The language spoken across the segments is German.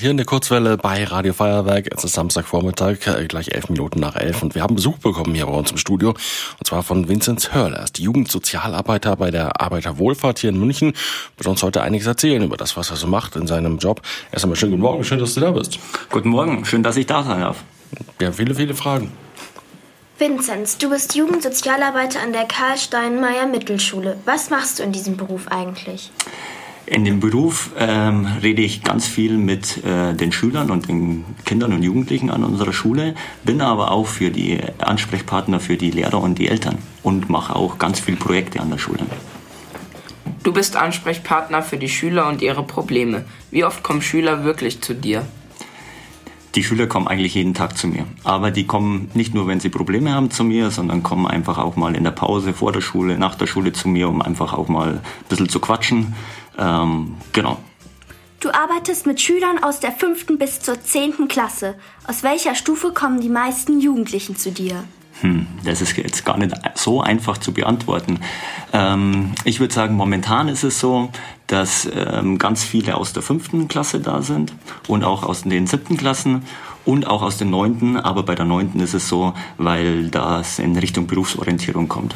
Hier in der Kurzwelle bei Radio Feuerwerk. Es ist Samstagvormittag, äh, gleich elf Minuten nach elf. Und wir haben Besuch bekommen hier bei uns im Studio. Und zwar von Vinzenz Hörler. Er ist Jugendsozialarbeiter bei der Arbeiterwohlfahrt hier in München. Wird uns heute einiges erzählen über das, was er so macht in seinem Job. Erst einmal schönen guten Morgen. Schön, dass du da bist. Guten Morgen. Schön, dass ich da sein darf. Wir haben viele, viele Fragen. Vinzenz, du bist Jugendsozialarbeiter an der Karl Steinmeier Mittelschule. Was machst du in diesem Beruf eigentlich? In dem Beruf ähm, rede ich ganz viel mit äh, den Schülern und den Kindern und Jugendlichen an unserer Schule, bin aber auch für die Ansprechpartner für die Lehrer und die Eltern und mache auch ganz viele Projekte an der Schule. Du bist Ansprechpartner für die Schüler und ihre Probleme. Wie oft kommen Schüler wirklich zu dir? Die Schüler kommen eigentlich jeden Tag zu mir. Aber die kommen nicht nur, wenn sie Probleme haben zu mir, sondern kommen einfach auch mal in der Pause, vor der Schule, nach der Schule zu mir, um einfach auch mal ein bisschen zu quatschen. Ähm, genau. Du arbeitest mit Schülern aus der fünften bis zur zehnten Klasse. Aus welcher Stufe kommen die meisten Jugendlichen zu dir? Hm, das ist jetzt gar nicht so einfach zu beantworten. Ähm, ich würde sagen, momentan ist es so, dass ähm, ganz viele aus der fünften Klasse da sind und auch aus den siebten Klassen und auch aus den neunten. Aber bei der neunten ist es so, weil das in Richtung Berufsorientierung kommt.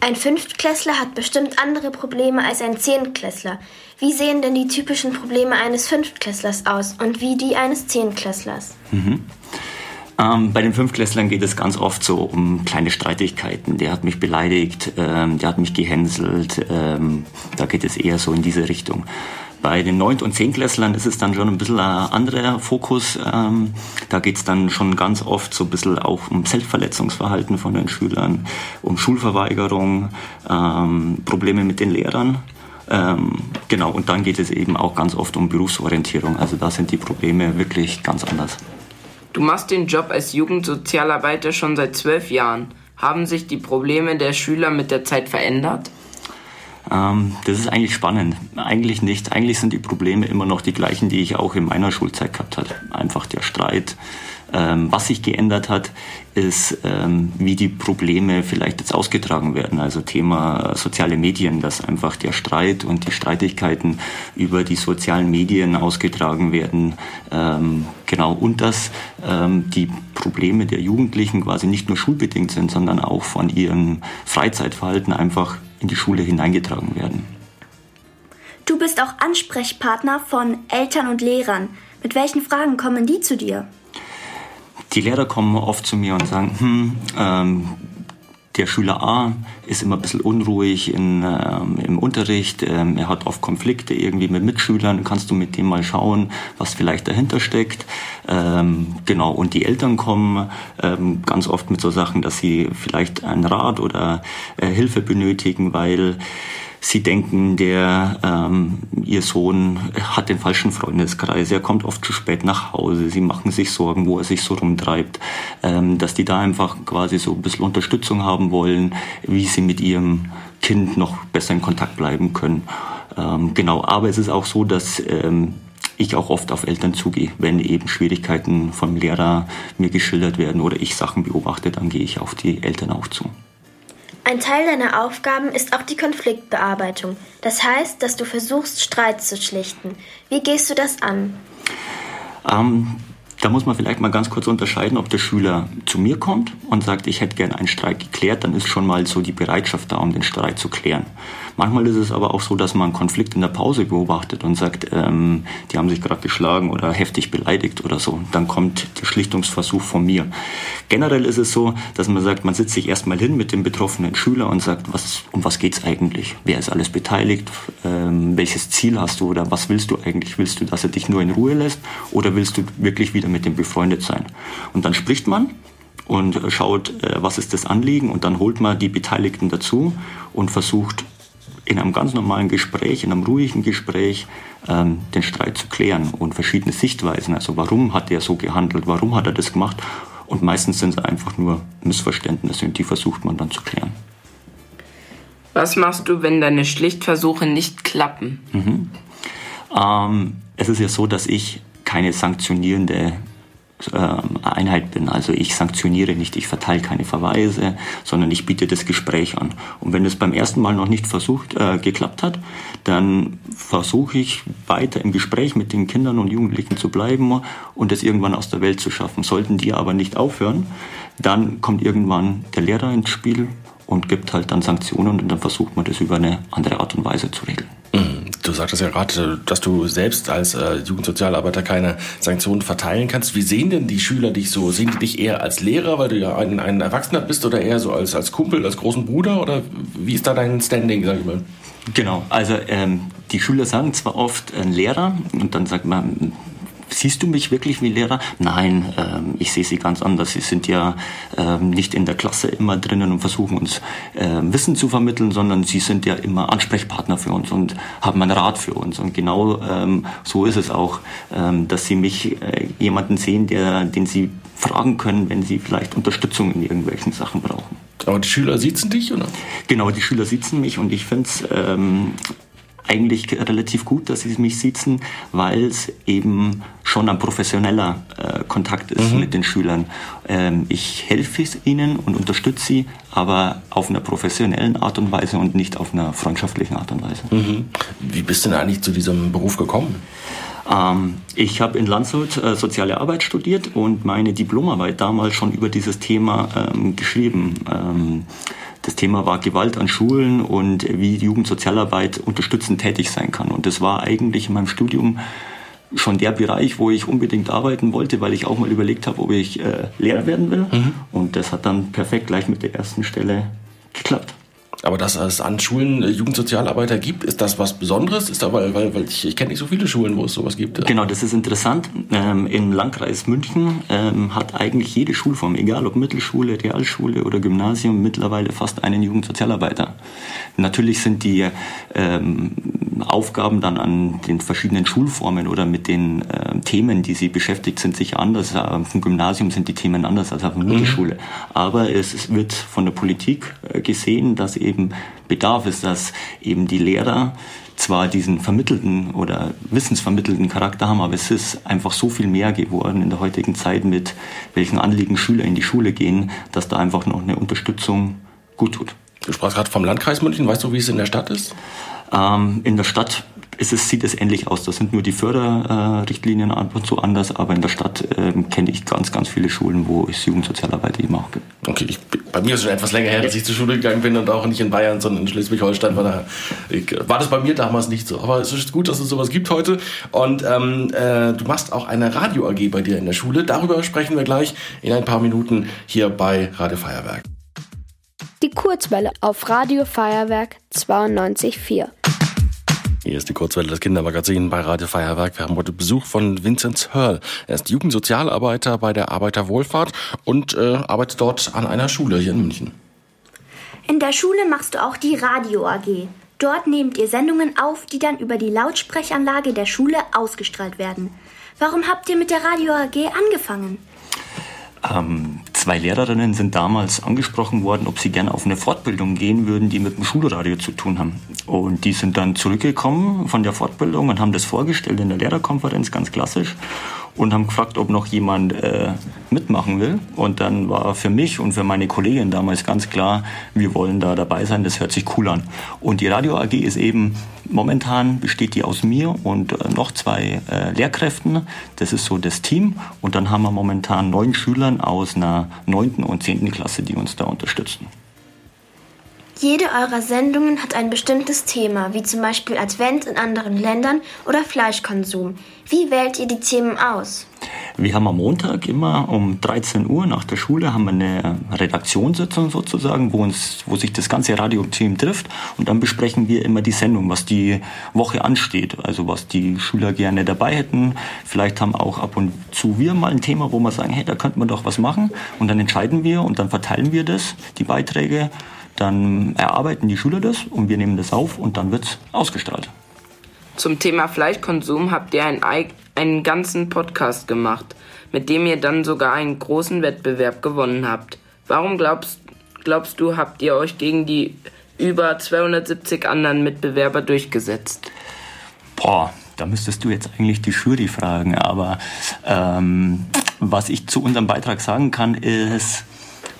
Ein Fünftklässler hat bestimmt andere Probleme als ein Zehntklässler. Wie sehen denn die typischen Probleme eines Fünftklässlers aus und wie die eines Zehntklässlers? Mhm. Ähm, bei den Fünftklässlern geht es ganz oft so um kleine Streitigkeiten. Der hat mich beleidigt, ähm, der hat mich gehänselt. Ähm, da geht es eher so in diese Richtung. Bei den Neunt- und Zehntklässlern ist es dann schon ein bisschen ein anderer Fokus. Ähm, da geht es dann schon ganz oft so ein bisschen auch um Selbstverletzungsverhalten von den Schülern, um Schulverweigerung, ähm, Probleme mit den Lehrern. Ähm, genau, und dann geht es eben auch ganz oft um Berufsorientierung. Also da sind die Probleme wirklich ganz anders. Du machst den Job als Jugendsozialarbeiter schon seit zwölf Jahren. Haben sich die Probleme der Schüler mit der Zeit verändert? Ähm, das ist eigentlich spannend. Eigentlich nicht. Eigentlich sind die Probleme immer noch die gleichen, die ich auch in meiner Schulzeit gehabt habe. Einfach der Streit. Ähm, was sich geändert hat, ist, ähm, wie die Probleme vielleicht jetzt ausgetragen werden. Also Thema soziale Medien, dass einfach der Streit und die Streitigkeiten über die sozialen Medien ausgetragen werden. Ähm, genau. Und dass ähm, die Probleme der Jugendlichen quasi nicht nur schulbedingt sind, sondern auch von ihrem Freizeitverhalten einfach in die Schule hineingetragen werden. Du bist auch Ansprechpartner von Eltern und Lehrern. Mit welchen Fragen kommen die zu dir? Die Lehrer kommen oft zu mir und sagen, hm, ähm, der Schüler A ist immer ein bisschen unruhig in, ähm, im Unterricht, ähm, er hat oft Konflikte irgendwie mit Mitschülern, kannst du mit dem mal schauen, was vielleicht dahinter steckt. Ähm, genau, und die Eltern kommen ähm, ganz oft mit so Sachen, dass sie vielleicht einen Rat oder äh, Hilfe benötigen, weil Sie denken, der ähm, ihr Sohn hat den falschen Freundeskreis, er kommt oft zu spät nach Hause, sie machen sich Sorgen, wo er sich so rumtreibt, ähm, dass die da einfach quasi so ein bisschen Unterstützung haben wollen, wie sie mit ihrem Kind noch besser in Kontakt bleiben können. Ähm, genau, aber es ist auch so, dass ähm, ich auch oft auf Eltern zugehe, wenn eben Schwierigkeiten vom Lehrer mir geschildert werden oder ich Sachen beobachte, dann gehe ich auf die Eltern auch zu. Ein Teil deiner Aufgaben ist auch die Konfliktbearbeitung. Das heißt, dass du versuchst, Streit zu schlichten. Wie gehst du das an? Ähm, da muss man vielleicht mal ganz kurz unterscheiden, ob der Schüler zu mir kommt und sagt, ich hätte gerne einen Streit geklärt, dann ist schon mal so die Bereitschaft da, um den Streit zu klären. Manchmal ist es aber auch so, dass man einen Konflikt in der Pause beobachtet und sagt, ähm, die haben sich gerade geschlagen oder heftig beleidigt oder so. Dann kommt der Schlichtungsversuch von mir. Generell ist es so, dass man sagt, man sitzt sich erstmal hin mit dem betroffenen Schüler und sagt, was, um was geht's eigentlich? Wer ist alles beteiligt? Ähm, welches Ziel hast du oder was willst du eigentlich? Willst du, dass er dich nur in Ruhe lässt oder willst du wirklich wieder mit dem befreundet sein? Und dann spricht man und schaut, äh, was ist das Anliegen und dann holt man die Beteiligten dazu und versucht in einem ganz normalen Gespräch, in einem ruhigen Gespräch, ähm, den Streit zu klären und verschiedene Sichtweisen. Also warum hat er so gehandelt, warum hat er das gemacht? Und meistens sind es einfach nur Missverständnisse und die versucht man dann zu klären. Was machst du, wenn deine Schlichtversuche nicht klappen? Mhm. Ähm, es ist ja so, dass ich keine sanktionierende Einheit bin. Also ich sanktioniere nicht, ich verteile keine Verweise, sondern ich biete das Gespräch an. Und wenn es beim ersten Mal noch nicht versucht, äh, geklappt hat, dann versuche ich weiter im Gespräch mit den Kindern und Jugendlichen zu bleiben und es irgendwann aus der Welt zu schaffen. Sollten die aber nicht aufhören, dann kommt irgendwann der Lehrer ins Spiel und gibt halt dann Sanktionen und dann versucht man das über eine andere Art und Weise zu regeln. Du sagtest ja gerade, dass du selbst als äh, Jugendsozialarbeiter keine Sanktionen verteilen kannst. Wie sehen denn die Schüler dich so? Sehen die dich eher als Lehrer, weil du ja ein, ein Erwachsener bist oder eher so als, als Kumpel, als großen Bruder? Oder wie ist da dein Standing, sag ich mal? Genau, also ähm, die Schüler sagen zwar oft äh, Lehrer und dann sagt man, siehst du mich wirklich wie Lehrer? Nein, ähm, ich sehe sie ganz anders. Sie sind ja ähm, nicht in der Klasse immer drinnen und versuchen uns äh, Wissen zu vermitteln, sondern sie sind ja immer Ansprechpartner für uns und haben einen Rat für uns. Und genau ähm, so ist es auch, ähm, dass sie mich äh, jemanden sehen, der, den sie fragen können, wenn sie vielleicht Unterstützung in irgendwelchen Sachen brauchen. Aber die Schüler sitzen dich, oder? Genau, die Schüler sitzen mich und ich finde es ähm, eigentlich relativ gut, dass sie mich sitzen, weil es eben schon ein professioneller äh, Kontakt ist mhm. mit den Schülern. Ähm, ich helfe ihnen und unterstütze sie, aber auf einer professionellen Art und Weise und nicht auf einer freundschaftlichen Art und Weise. Mhm. Wie bist du denn eigentlich zu diesem Beruf gekommen? Ähm, ich habe in Landshut äh, Soziale Arbeit studiert und meine Diplomarbeit damals schon über dieses Thema ähm, geschrieben. Ähm, das Thema war Gewalt an Schulen und wie Jugendsozialarbeit unterstützend tätig sein kann. Und das war eigentlich in meinem Studium schon der Bereich, wo ich unbedingt arbeiten wollte, weil ich auch mal überlegt habe, ob ich äh, Lehrer werden will. Mhm. Und das hat dann perfekt gleich mit der ersten Stelle geklappt. Aber dass es an Schulen äh, Jugendsozialarbeiter gibt, ist das was Besonderes? Ist da, weil, weil, ich, ich kenne nicht so viele Schulen, wo es sowas gibt. Genau, das ist interessant. Ähm, Im Landkreis München ähm, hat eigentlich jede Schulform, egal ob Mittelschule, Realschule oder Gymnasium, mittlerweile fast einen Jugendsozialarbeiter. Natürlich sind die ähm, Aufgaben dann an den verschiedenen Schulformen oder mit den äh, Themen, die sie beschäftigt sind, sicher anders. Auf dem Gymnasium sind die Themen anders als auf der mhm. Mittelschule. Aber es wird von der Politik äh, gesehen, dass eben Bedarf ist, dass eben die Lehrer zwar diesen vermittelten oder wissensvermittelten Charakter haben, aber es ist einfach so viel mehr geworden in der heutigen Zeit, mit welchen Anliegen Schüler in die Schule gehen, dass da einfach noch eine Unterstützung gut tut. Du sprachst gerade vom Landkreis München. Weißt du, wie es in der Stadt ist? Ähm, in der Stadt ist es, sieht es ähnlich aus. Da sind nur die Förderrichtlinien ab und zu anders, aber in der Stadt äh, kenne ich ganz, ganz viele Schulen, wo es Jugendsozialarbeit eben auch gibt. Okay, ich, bei mir ist es schon etwas länger her, dass ich zur Schule gegangen bin und auch nicht in Bayern, sondern in Schleswig-Holstein. War, da, war das bei mir damals nicht so. Aber es ist gut, dass es sowas gibt heute. Und ähm, äh, du machst auch eine Radio AG bei dir in der Schule. Darüber sprechen wir gleich in ein paar Minuten hier bei Radio Feuerwerk. Die Kurzwelle auf Radio Feuerwerk 92.4. Hier ist die Kurzwelle des Kindermagazins bei Radio Feuerwerk. Wir haben heute Besuch von Vincent Hörl. Er ist Jugendsozialarbeiter bei der Arbeiterwohlfahrt und äh, arbeitet dort an einer Schule hier in München. In der Schule machst du auch die Radio AG. Dort nehmt ihr Sendungen auf, die dann über die Lautsprechanlage der Schule ausgestrahlt werden. Warum habt ihr mit der Radio AG angefangen? Ähm, zwei Lehrerinnen sind damals angesprochen worden, ob sie gerne auf eine Fortbildung gehen würden, die mit dem Schulradio zu tun haben. Und die sind dann zurückgekommen von der Fortbildung und haben das vorgestellt in der Lehrerkonferenz, ganz klassisch und haben gefragt, ob noch jemand äh, mitmachen will. Und dann war für mich und für meine Kollegin damals ganz klar, wir wollen da dabei sein, das hört sich cool an. Und die Radio AG ist eben, momentan besteht die aus mir und äh, noch zwei äh, Lehrkräften. Das ist so das Team. Und dann haben wir momentan neun Schülern aus einer neunten und zehnten Klasse, die uns da unterstützen. Jede eurer Sendungen hat ein bestimmtes Thema, wie zum Beispiel Advent in anderen Ländern oder Fleischkonsum. Wie wählt ihr die Themen aus? Wir haben am Montag immer um 13 Uhr nach der Schule haben wir eine Redaktionssitzung sozusagen, wo uns, wo sich das ganze Radioteam trifft und dann besprechen wir immer die Sendung, was die Woche ansteht, also was die Schüler gerne dabei hätten. Vielleicht haben auch ab und zu wir mal ein Thema, wo wir sagen, hey, da könnte man doch was machen und dann entscheiden wir und dann verteilen wir das, die Beiträge dann erarbeiten die Schüler das und wir nehmen das auf und dann wird es ausgestrahlt. Zum Thema Fleischkonsum habt ihr einen, einen ganzen Podcast gemacht, mit dem ihr dann sogar einen großen Wettbewerb gewonnen habt. Warum glaubst, glaubst du, habt ihr euch gegen die über 270 anderen Mitbewerber durchgesetzt? Boah, da müsstest du jetzt eigentlich die Jury fragen, aber ähm, Was ich zu unserem Beitrag sagen kann, ist,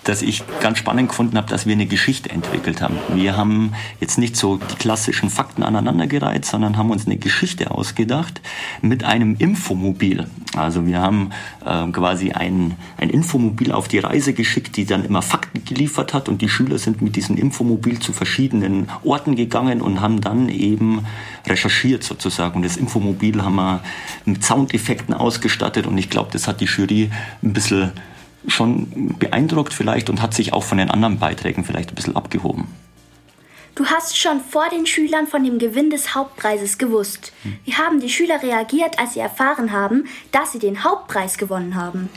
dass ich ganz spannend gefunden habe, dass wir eine Geschichte entwickelt haben. Wir haben jetzt nicht so die klassischen Fakten aneinandergereiht, sondern haben uns eine Geschichte ausgedacht mit einem Infomobil. Also wir haben äh, quasi ein, ein Infomobil auf die Reise geschickt, die dann immer Fakten geliefert hat und die Schüler sind mit diesem Infomobil zu verschiedenen Orten gegangen und haben dann eben recherchiert sozusagen. Und das Infomobil haben wir mit Soundeffekten ausgestattet und ich glaube, das hat die Jury ein bisschen schon beeindruckt vielleicht und hat sich auch von den anderen Beiträgen vielleicht ein bisschen abgehoben. Du hast schon vor den Schülern von dem Gewinn des Hauptpreises gewusst. Wie haben die Schüler reagiert, als sie erfahren haben, dass sie den Hauptpreis gewonnen haben?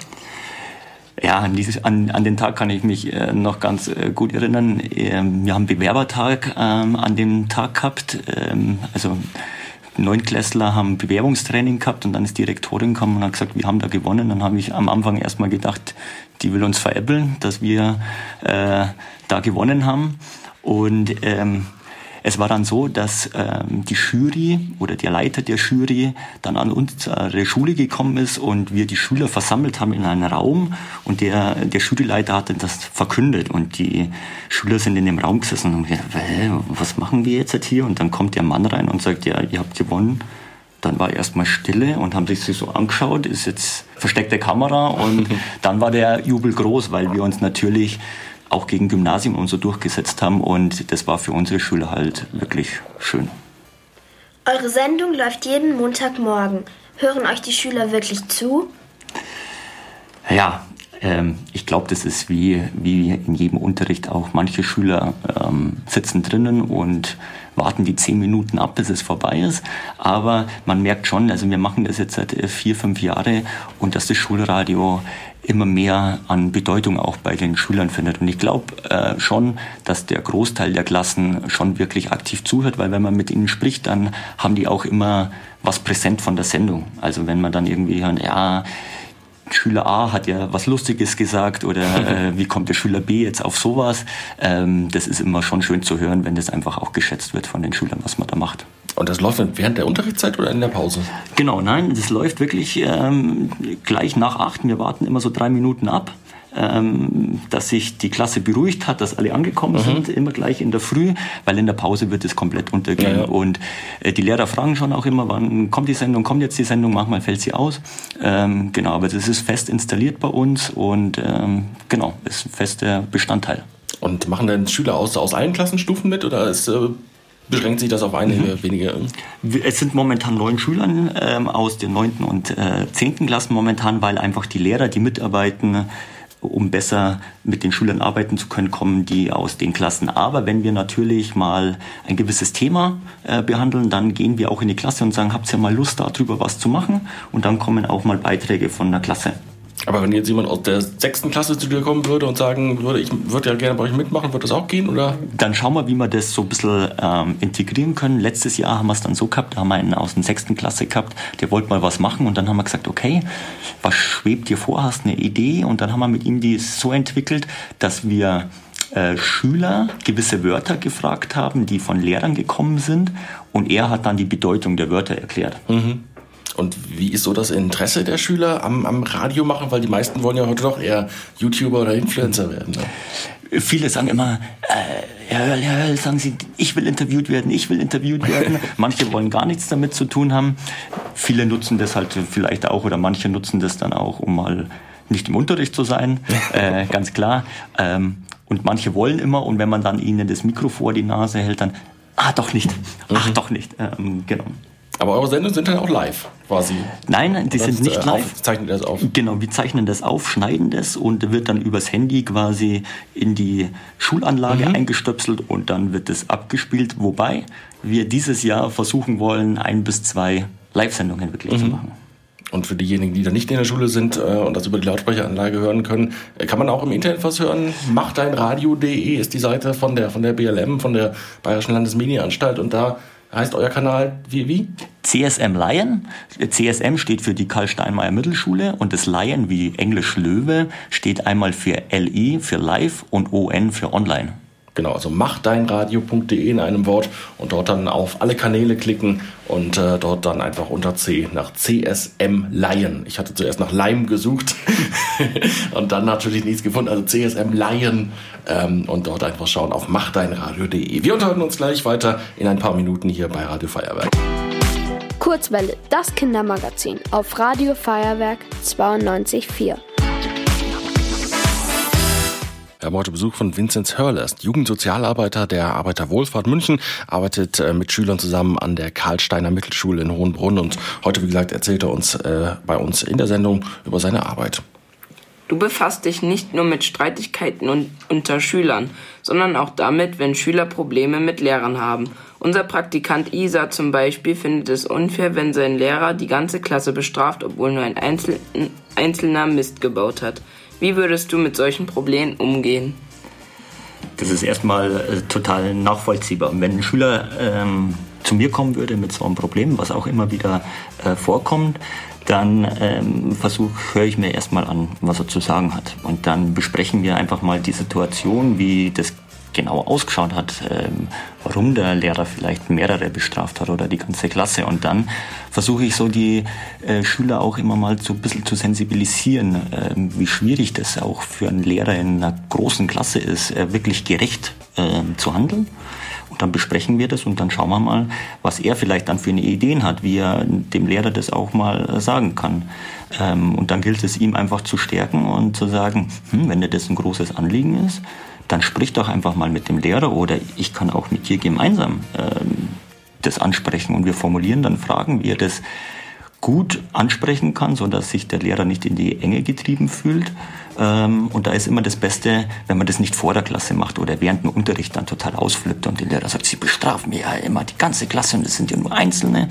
Ja, an, dieses, an, an den Tag kann ich mich äh, noch ganz äh, gut erinnern. Ähm, wir haben Bewerbertag ähm, an dem Tag gehabt. Ähm, also Neunklässler haben Bewerbungstraining gehabt und dann ist die Rektorin gekommen und hat gesagt, wir haben da gewonnen. Dann habe ich am Anfang erstmal gedacht, die will uns veräppeln, dass wir äh, da gewonnen haben. Und ähm, es war dann so, dass ähm, die Jury oder der Leiter der Jury dann an unsere Schule gekommen ist und wir die Schüler versammelt haben in einem Raum und der, der Juryleiter hat das verkündet und die Schüler sind in dem Raum gesessen und haben gesagt, was machen wir jetzt hier? Und dann kommt der Mann rein und sagt, ja, ihr habt gewonnen. Dann war erstmal Stille und haben sich so angeschaut, ist jetzt versteckte Kamera und dann war der Jubel groß, weil wir uns natürlich auch gegen Gymnasium und so durchgesetzt haben. Und das war für unsere Schule halt wirklich schön. Eure Sendung läuft jeden Montagmorgen. Hören euch die Schüler wirklich zu? Ja, ähm, ich glaube, das ist wie, wie in jedem Unterricht auch. Manche Schüler ähm, sitzen drinnen und warten die zehn Minuten ab, bis es vorbei ist. Aber man merkt schon, also wir machen das jetzt seit äh, vier, fünf Jahren und dass das Schulradio immer mehr an Bedeutung auch bei den Schülern findet. Und ich glaube äh, schon, dass der Großteil der Klassen schon wirklich aktiv zuhört, weil wenn man mit ihnen spricht, dann haben die auch immer was präsent von der Sendung. Also wenn man dann irgendwie hört, ja, Schüler A hat ja was Lustiges gesagt oder äh, wie kommt der Schüler B jetzt auf sowas. Ähm, das ist immer schon schön zu hören, wenn das einfach auch geschätzt wird von den Schülern, was man da macht. Und das läuft während der Unterrichtszeit oder in der Pause? Genau, nein, das läuft wirklich ähm, gleich nach acht. Wir warten immer so drei Minuten ab ähm, dass sich die Klasse beruhigt hat, dass alle angekommen mhm. sind, immer gleich in der Früh, weil in der Pause wird es komplett untergehen. Ja, ja. Und äh, die Lehrer fragen schon auch immer, wann kommt die Sendung, kommt jetzt die Sendung, manchmal fällt sie aus. Ähm, genau, aber das ist fest installiert bei uns und ähm, genau, ist ein fester Bestandteil. Und machen denn Schüler aus, aus allen Klassenstufen mit oder ist äh beschränkt sich das auf einige mhm. wenige? Es sind momentan neun Schüler ähm, aus den neunten und äh, zehnten Klassen momentan, weil einfach die Lehrer, die mitarbeiten, um besser mit den Schülern arbeiten zu können, kommen die aus den Klassen. Aber wenn wir natürlich mal ein gewisses Thema äh, behandeln, dann gehen wir auch in die Klasse und sagen, habt ihr mal Lust darüber was zu machen? Und dann kommen auch mal Beiträge von der Klasse. Aber wenn jetzt jemand aus der sechsten Klasse zu dir kommen würde und sagen würde, ich würde ja gerne bei euch mitmachen, würde das auch gehen, oder? Dann schauen wir, wie wir das so ein bisschen ähm, integrieren können. Letztes Jahr haben wir es dann so gehabt, da haben wir einen aus der sechsten Klasse gehabt, der wollte mal was machen und dann haben wir gesagt, okay, was schwebt dir vor, hast eine Idee? Und dann haben wir mit ihm die so entwickelt, dass wir äh, Schüler gewisse Wörter gefragt haben, die von Lehrern gekommen sind und er hat dann die Bedeutung der Wörter erklärt. Mhm. Und wie ist so das Interesse der Schüler am, am Radio machen? Weil die meisten wollen ja heute doch eher YouTuber oder Influencer werden. Ne? Viele sagen immer, äh, Herr Höll, Herr Höll, sagen Sie, ich will interviewt werden, ich will interviewt werden. Manche wollen gar nichts damit zu tun haben. Viele nutzen das halt vielleicht auch oder manche nutzen das dann auch, um mal nicht im Unterricht zu sein, äh, ganz klar. Ähm, und manche wollen immer und wenn man dann ihnen das Mikro vor die Nase hält, dann, ah, doch nicht, ach, mhm. doch nicht. Ähm, genau. Aber eure Sendungen sind dann auch live quasi. Nein, die das sind nicht äh, live. Auf, zeichnen das auf. Genau, wir zeichnen das auf, schneiden das und wird dann übers Handy quasi in die Schulanlage mhm. eingestöpselt und dann wird es abgespielt. Wobei wir dieses Jahr versuchen wollen, ein bis zwei Live-Sendungen wirklich mhm. zu machen. Und für diejenigen, die da nicht in der Schule sind äh, und das über die Lautsprecheranlage hören können, äh, kann man auch im Internet was hören. Machdeinradio.de ist die Seite von der, von der BLM, von der Bayerischen Landesmedienanstalt und da heißt euer Kanal wie? wie? CSM Lion. CSM steht für die Karl Steinmeier Mittelschule und das Lion wie Englisch Löwe steht einmal für LI für Live und ON für Online. Genau, also machdeinradio.de in einem Wort und dort dann auf alle Kanäle klicken und äh, dort dann einfach unter C nach CSM Lion. Ich hatte zuerst nach Lime gesucht und dann natürlich nichts gefunden, also CSM Lion ähm, und dort einfach schauen auf machdeinradio.de. Wir unterhalten uns gleich weiter in ein paar Minuten hier bei Radio Feuerwerk. Kurzwelle, das Kindermagazin auf Radio Feuerwerk 92.4. Wir haben heute Besuch von Vinzenz Hörlest, Jugendsozialarbeiter der Arbeiterwohlfahrt München, arbeitet äh, mit Schülern zusammen an der Karlsteiner Mittelschule in Hohenbrunn und heute, wie gesagt, erzählt er uns äh, bei uns in der Sendung über seine Arbeit. Du befasst dich nicht nur mit Streitigkeiten un unter Schülern, sondern auch damit, wenn Schüler Probleme mit Lehrern haben. Unser Praktikant Isa zum Beispiel findet es unfair, wenn sein Lehrer die ganze Klasse bestraft, obwohl nur ein Einzel einzelner Mist gebaut hat. Wie würdest du mit solchen Problemen umgehen? Das ist erstmal äh, total nachvollziehbar. Wenn ein Schüler ähm, zu mir kommen würde mit so einem Problem, was auch immer wieder äh, vorkommt, dann ähm, höre ich mir erstmal an, was er zu sagen hat. Und dann besprechen wir einfach mal die Situation, wie das genau ausgeschaut hat, ähm, warum der Lehrer vielleicht mehrere bestraft hat oder die ganze Klasse. Und dann versuche ich so die äh, Schüler auch immer mal so ein bisschen zu sensibilisieren, äh, wie schwierig das auch für einen Lehrer in einer großen Klasse ist, äh, wirklich gerecht äh, zu handeln. Und dann besprechen wir das und dann schauen wir mal, was er vielleicht dann für eine Ideen hat, wie er dem Lehrer das auch mal äh, sagen kann. Ähm, und dann gilt es ihm einfach zu stärken und zu sagen, hm, wenn dir das ein großes Anliegen ist, dann sprich doch einfach mal mit dem Lehrer oder ich kann auch mit dir gemeinsam ähm, das ansprechen. Und wir formulieren dann Fragen, wie er das gut ansprechen kann, so dass sich der Lehrer nicht in die Enge getrieben fühlt. Ähm, und da ist immer das Beste, wenn man das nicht vor der Klasse macht oder während dem Unterricht dann total ausflippt und der Lehrer sagt, Sie bestrafen mir ja immer die ganze Klasse und es sind ja nur Einzelne,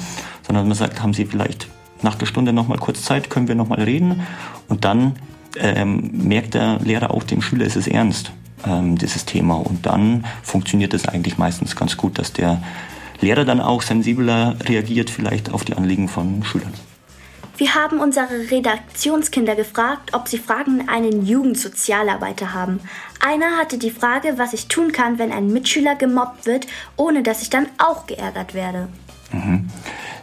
sondern man sagt, haben Sie vielleicht nach der Stunde noch mal kurz Zeit, können wir noch mal reden. Und dann ähm, merkt der Lehrer auch, dem Schüler ist es ernst ähm, dieses Thema. Und dann funktioniert es eigentlich meistens ganz gut, dass der Lehrer dann auch sensibler reagiert vielleicht auf die Anliegen von Schülern. Wir haben unsere Redaktionskinder gefragt, ob sie Fragen an einen Jugendsozialarbeiter haben. Einer hatte die Frage, was ich tun kann, wenn ein Mitschüler gemobbt wird, ohne dass ich dann auch geärgert werde. Mhm.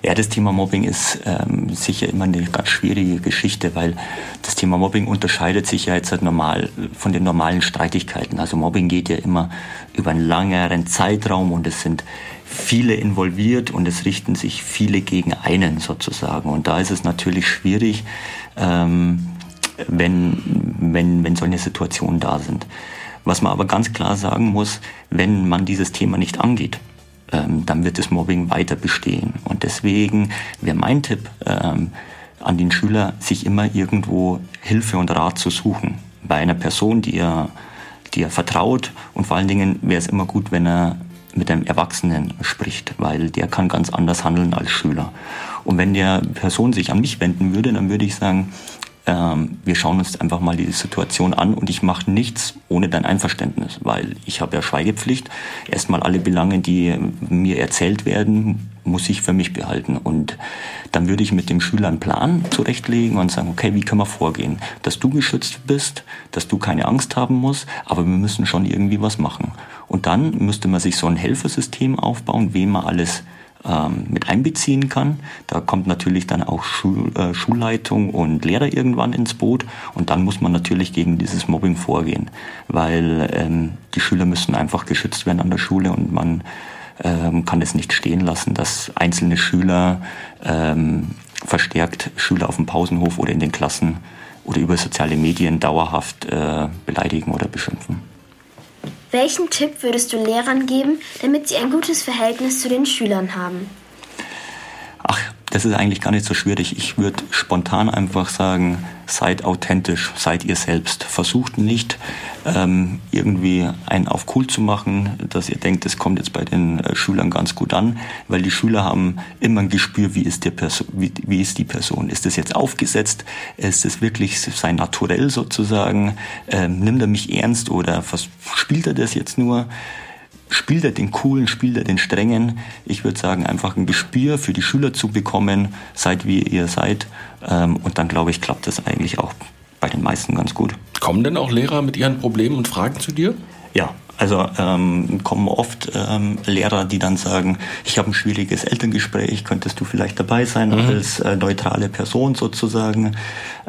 Ja, das Thema Mobbing ist ähm, sicher immer eine ganz schwierige Geschichte, weil das Thema Mobbing unterscheidet sich ja jetzt halt normal von den normalen Streitigkeiten. Also Mobbing geht ja immer über einen langeren Zeitraum und es sind viele involviert und es richten sich viele gegen einen sozusagen. Und da ist es natürlich schwierig, ähm, wenn, wenn, wenn solche Situationen da sind. Was man aber ganz klar sagen muss, wenn man dieses Thema nicht angeht, ähm, dann wird das Mobbing weiter bestehen. Und deswegen wäre mein Tipp ähm, an den Schüler, sich immer irgendwo Hilfe und Rat zu suchen. Bei einer Person, die er, die er vertraut. Und vor allen Dingen wäre es immer gut, wenn er mit einem Erwachsenen spricht, weil der kann ganz anders handeln als Schüler. Und wenn der Person sich an mich wenden würde, dann würde ich sagen, ähm, wir schauen uns einfach mal die Situation an und ich mache nichts ohne dein Einverständnis, weil ich habe ja Schweigepflicht. Erstmal alle Belange, die mir erzählt werden, muss ich für mich behalten. Und dann würde ich mit dem Schüler einen Plan zurechtlegen und sagen, okay, wie können wir vorgehen? Dass du geschützt bist, dass du keine Angst haben musst, aber wir müssen schon irgendwie was machen. Und dann müsste man sich so ein Helfersystem aufbauen, wem man alles ähm, mit einbeziehen kann. Da kommt natürlich dann auch Schul, äh, Schulleitung und Lehrer irgendwann ins Boot und dann muss man natürlich gegen dieses Mobbing vorgehen, weil ähm, die Schüler müssen einfach geschützt werden an der Schule und man ähm, kann es nicht stehen lassen, dass einzelne Schüler ähm, verstärkt Schüler auf dem Pausenhof oder in den Klassen oder über soziale Medien dauerhaft äh, beleidigen oder beschimpfen. Welchen Tipp würdest du Lehrern geben, damit sie ein gutes Verhältnis zu den Schülern haben? Das ist eigentlich gar nicht so schwierig. Ich würde spontan einfach sagen, seid authentisch, seid ihr selbst. Versucht nicht ähm, irgendwie einen auf cool zu machen, dass ihr denkt, das kommt jetzt bei den äh, Schülern ganz gut an, weil die Schüler haben immer ein Gespür, wie ist, der Person, wie, wie ist die Person. Ist das jetzt aufgesetzt? Ist das wirklich sein Naturell sozusagen? Ähm, nimmt er mich ernst oder spielt er das jetzt nur? Spielt er den coolen, spielt er den strengen. Ich würde sagen, einfach ein Gespür für die Schüler zu bekommen, seid wie ihr seid. Ähm, und dann glaube ich, klappt das eigentlich auch bei den meisten ganz gut. Kommen denn auch Lehrer mit ihren Problemen und Fragen zu dir? Ja, Also ähm, kommen oft ähm, Lehrer, die dann sagen, ich habe ein schwieriges Elterngespräch, könntest du vielleicht dabei sein mhm. als äh, neutrale Person sozusagen.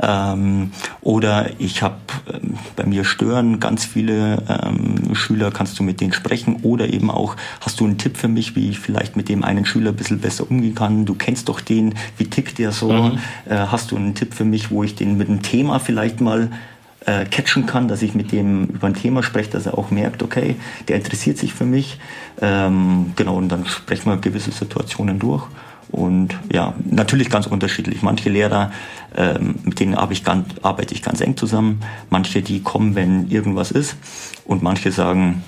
Ähm, oder ich habe ähm, bei mir stören ganz viele ähm, Schüler, kannst du mit denen sprechen? Oder eben auch, hast du einen Tipp für mich, wie ich vielleicht mit dem einen Schüler ein bisschen besser umgehen kann? Du kennst doch den, wie tickt der so? Mhm. Äh, hast du einen Tipp für mich, wo ich den mit einem Thema vielleicht mal äh, catchen kann, dass ich mit dem über ein Thema spreche, dass er auch merkt, okay, der interessiert sich für mich. Ähm, genau, und dann sprechen wir gewisse Situationen durch. Und ja, natürlich ganz unterschiedlich. Manche Lehrer, ähm, mit denen arbeite ich, ganz, arbeite ich ganz eng zusammen. Manche, die kommen, wenn irgendwas ist. Und manche sagen,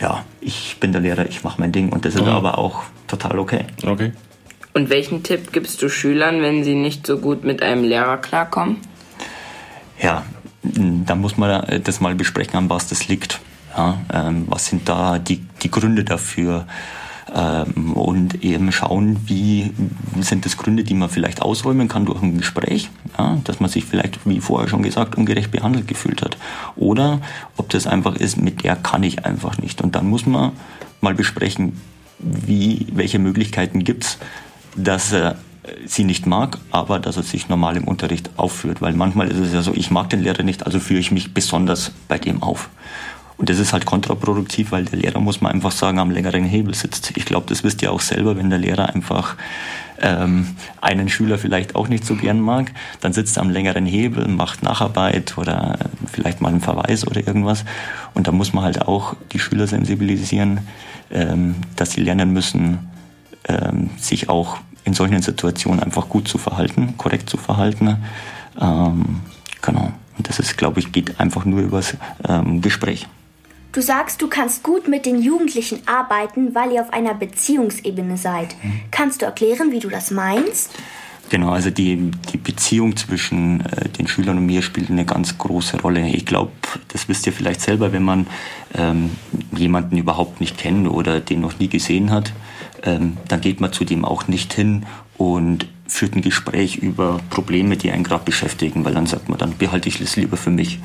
ja, ich bin der Lehrer, ich mache mein Ding. Und das ist mhm. aber auch total okay. Okay. Und welchen Tipp gibst du Schülern, wenn sie nicht so gut mit einem Lehrer klarkommen? Ja, da muss man das mal besprechen, an was das liegt. Ja, ähm, was sind da die, die Gründe dafür? Ähm, und eben schauen, wie sind das Gründe, die man vielleicht ausräumen kann durch ein Gespräch, ja, dass man sich vielleicht, wie vorher schon gesagt, ungerecht behandelt gefühlt hat. Oder ob das einfach ist, mit der kann ich einfach nicht. Und dann muss man mal besprechen, wie, welche Möglichkeiten gibt's, dass er sie nicht mag, aber dass er sich normal im Unterricht aufführt. Weil manchmal ist es ja so, ich mag den Lehrer nicht, also führe ich mich besonders bei dem auf. Und das ist halt kontraproduktiv, weil der Lehrer, muss man einfach sagen, am längeren Hebel sitzt. Ich glaube, das wisst ihr auch selber, wenn der Lehrer einfach ähm, einen Schüler vielleicht auch nicht so gern mag, dann sitzt er am längeren Hebel, macht Nacharbeit oder vielleicht mal einen Verweis oder irgendwas. Und da muss man halt auch die Schüler sensibilisieren, ähm, dass sie lernen müssen, ähm, sich auch in solchen Situationen einfach gut zu verhalten, korrekt zu verhalten. Ähm, genau. Und das ist, glaube ich, geht einfach nur übers ähm, Gespräch. Du sagst, du kannst gut mit den Jugendlichen arbeiten, weil ihr auf einer Beziehungsebene seid. Mhm. Kannst du erklären, wie du das meinst? Genau, also die, die Beziehung zwischen äh, den Schülern und mir spielt eine ganz große Rolle. Ich glaube, das wisst ihr vielleicht selber, wenn man ähm, jemanden überhaupt nicht kennt oder den noch nie gesehen hat ähm, dann geht man zu dem auch nicht hin und führt ein Gespräch über Probleme, die einen gerade beschäftigen, weil dann sagt man, dann behalte ich es lieber für mich.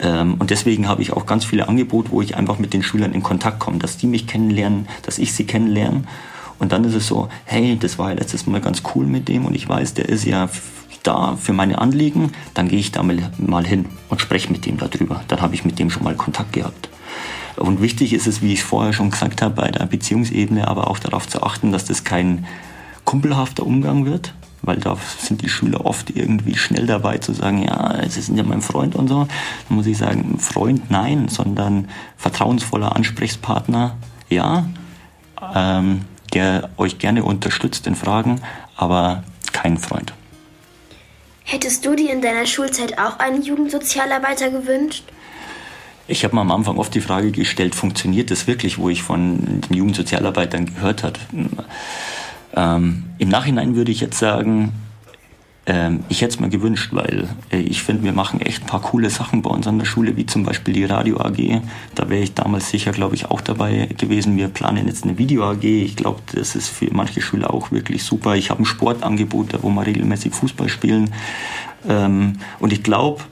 Ähm, und deswegen habe ich auch ganz viele Angebote, wo ich einfach mit den Schülern in Kontakt komme, dass die mich kennenlernen, dass ich sie kennenlerne. Und dann ist es so, hey, das war ja letztes Mal ganz cool mit dem und ich weiß, der ist ja da für meine Anliegen, dann gehe ich da mal hin und spreche mit dem darüber. Dann habe ich mit dem schon mal Kontakt gehabt. Und wichtig ist es, wie ich vorher schon gesagt habe, bei der Beziehungsebene aber auch darauf zu achten, dass das kein kumpelhafter Umgang wird, weil da sind die Schüler oft irgendwie schnell dabei zu sagen, ja, Sie sind ja mein Freund und so. Dann muss ich sagen, Freund nein, sondern vertrauensvoller Ansprechpartner, ja, ähm, der euch gerne unterstützt in Fragen, aber kein Freund. Hättest du dir in deiner Schulzeit auch einen Jugendsozialarbeiter gewünscht? Ich habe mir am Anfang oft die Frage gestellt, funktioniert das wirklich, wo ich von den Jugendsozialarbeitern gehört habe. Ähm, Im Nachhinein würde ich jetzt sagen, ähm, ich hätte es mir gewünscht, weil äh, ich finde, wir machen echt ein paar coole Sachen bei uns an der Schule, wie zum Beispiel die Radio AG. Da wäre ich damals sicher, glaube ich, auch dabei gewesen. Wir planen jetzt eine Video AG. Ich glaube, das ist für manche Schüler auch wirklich super. Ich habe ein Sportangebot, wo wir regelmäßig Fußball spielen. Ähm, und ich glaube,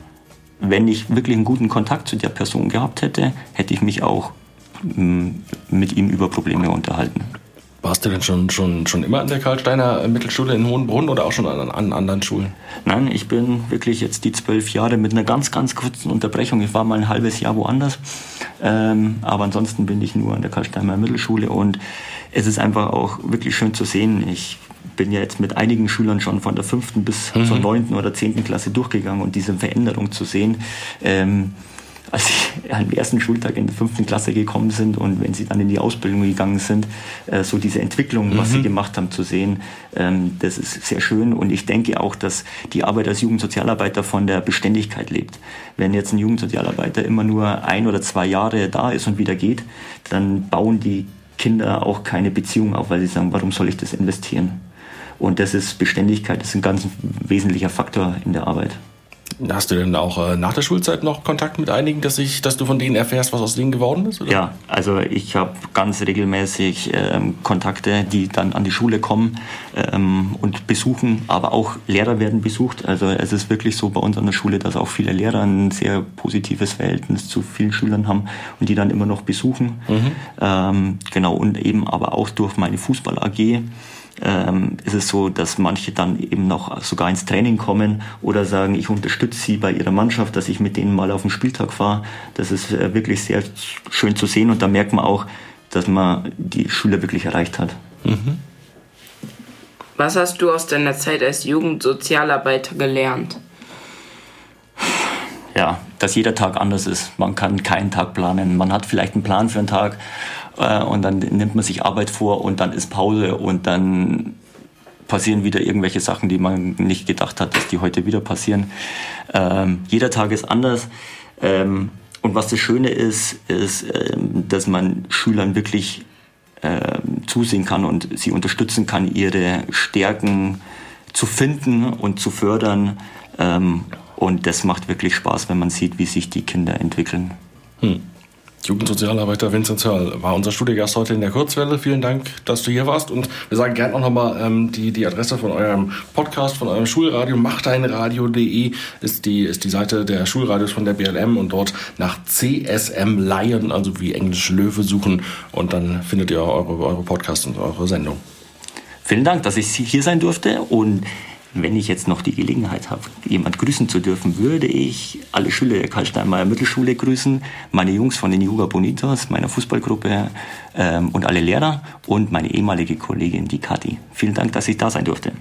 wenn ich wirklich einen guten Kontakt zu der Person gehabt hätte, hätte ich mich auch mm, mit ihm über Probleme unterhalten. Warst du denn schon, schon, schon immer an der Karlsteiner Mittelschule in Hohenbrunn oder auch schon an, an anderen Schulen? Nein, ich bin wirklich jetzt die zwölf Jahre mit einer ganz, ganz kurzen Unterbrechung. Ich war mal ein halbes Jahr woanders. Ähm, aber ansonsten bin ich nur an der Karlsteiner Mittelschule und es ist einfach auch wirklich schön zu sehen. Ich bin ja jetzt mit einigen Schülern schon von der fünften bis mhm. zur neunten oder zehnten Klasse durchgegangen und diese Veränderung zu sehen, ähm, als sie am ersten Schultag in der fünften Klasse gekommen sind und wenn sie dann in die Ausbildung gegangen sind, äh, so diese Entwicklung, mhm. was sie mhm. gemacht haben, zu sehen, ähm, das ist sehr schön. Und ich denke auch, dass die Arbeit als Jugendsozialarbeiter von der Beständigkeit lebt. Wenn jetzt ein Jugendsozialarbeiter immer nur ein oder zwei Jahre da ist und wieder geht, dann bauen die Kinder auch keine Beziehung auf, weil sie sagen, warum soll ich das investieren? Und das ist Beständigkeit, das ist ein ganz wesentlicher Faktor in der Arbeit. Hast du denn auch äh, nach der Schulzeit noch Kontakt mit einigen, dass, ich, dass du von denen erfährst, was aus denen geworden ist? Oder? Ja, also ich habe ganz regelmäßig ähm, Kontakte, die dann an die Schule kommen ähm, und besuchen, aber auch Lehrer werden besucht. Also es ist wirklich so bei uns an der Schule, dass auch viele Lehrer ein sehr positives Verhältnis zu vielen Schülern haben und die dann immer noch besuchen. Mhm. Ähm, genau, und eben aber auch durch meine Fußball-AG ähm, ist es so, dass manche dann eben noch sogar ins Training kommen oder sagen, ich unterstütze sie bei ihrer Mannschaft, dass ich mit denen mal auf den Spieltag fahre. Das ist äh, wirklich sehr schön zu sehen und da merkt man auch, dass man die Schüler wirklich erreicht hat. Mhm. Was hast du aus deiner Zeit als Jugendsozialarbeiter gelernt? Ja, dass jeder Tag anders ist. Man kann keinen Tag planen. Man hat vielleicht einen Plan für einen Tag äh, und dann nimmt man sich Arbeit vor und dann ist Pause und dann passieren wieder irgendwelche Sachen, die man nicht gedacht hat, dass die heute wieder passieren. Ähm, jeder Tag ist anders. Ähm, und was das Schöne ist, ist, ähm, dass man Schülern wirklich ähm, zusehen kann und sie unterstützen kann, ihre Stärken zu finden und zu fördern. Ähm, und das macht wirklich Spaß, wenn man sieht, wie sich die Kinder entwickeln. Hm. Jugendsozialarbeiter Vincent Hörl war unser Studiogast heute in der Kurzwelle. Vielen Dank, dass du hier warst. Und wir sagen gerne auch nochmal ähm, die, die Adresse von eurem Podcast, von eurem Schulradio. Machdeinradio.de ist die, ist die Seite der Schulradios von der BLM und dort nach CSM Lion, also wie Englisch Löwe, suchen. Und dann findet ihr eure, eure Podcasts und eure Sendung. Vielen Dank, dass ich hier sein durfte und wenn ich jetzt noch die Gelegenheit habe, jemand grüßen zu dürfen, würde ich alle Schüler der Karl-Steinmeier Mittelschule grüßen, meine Jungs von den Juga Bonitos, meiner Fußballgruppe ähm, und alle Lehrer und meine ehemalige Kollegin, die Kathi. Vielen Dank, dass ich da sein durfte.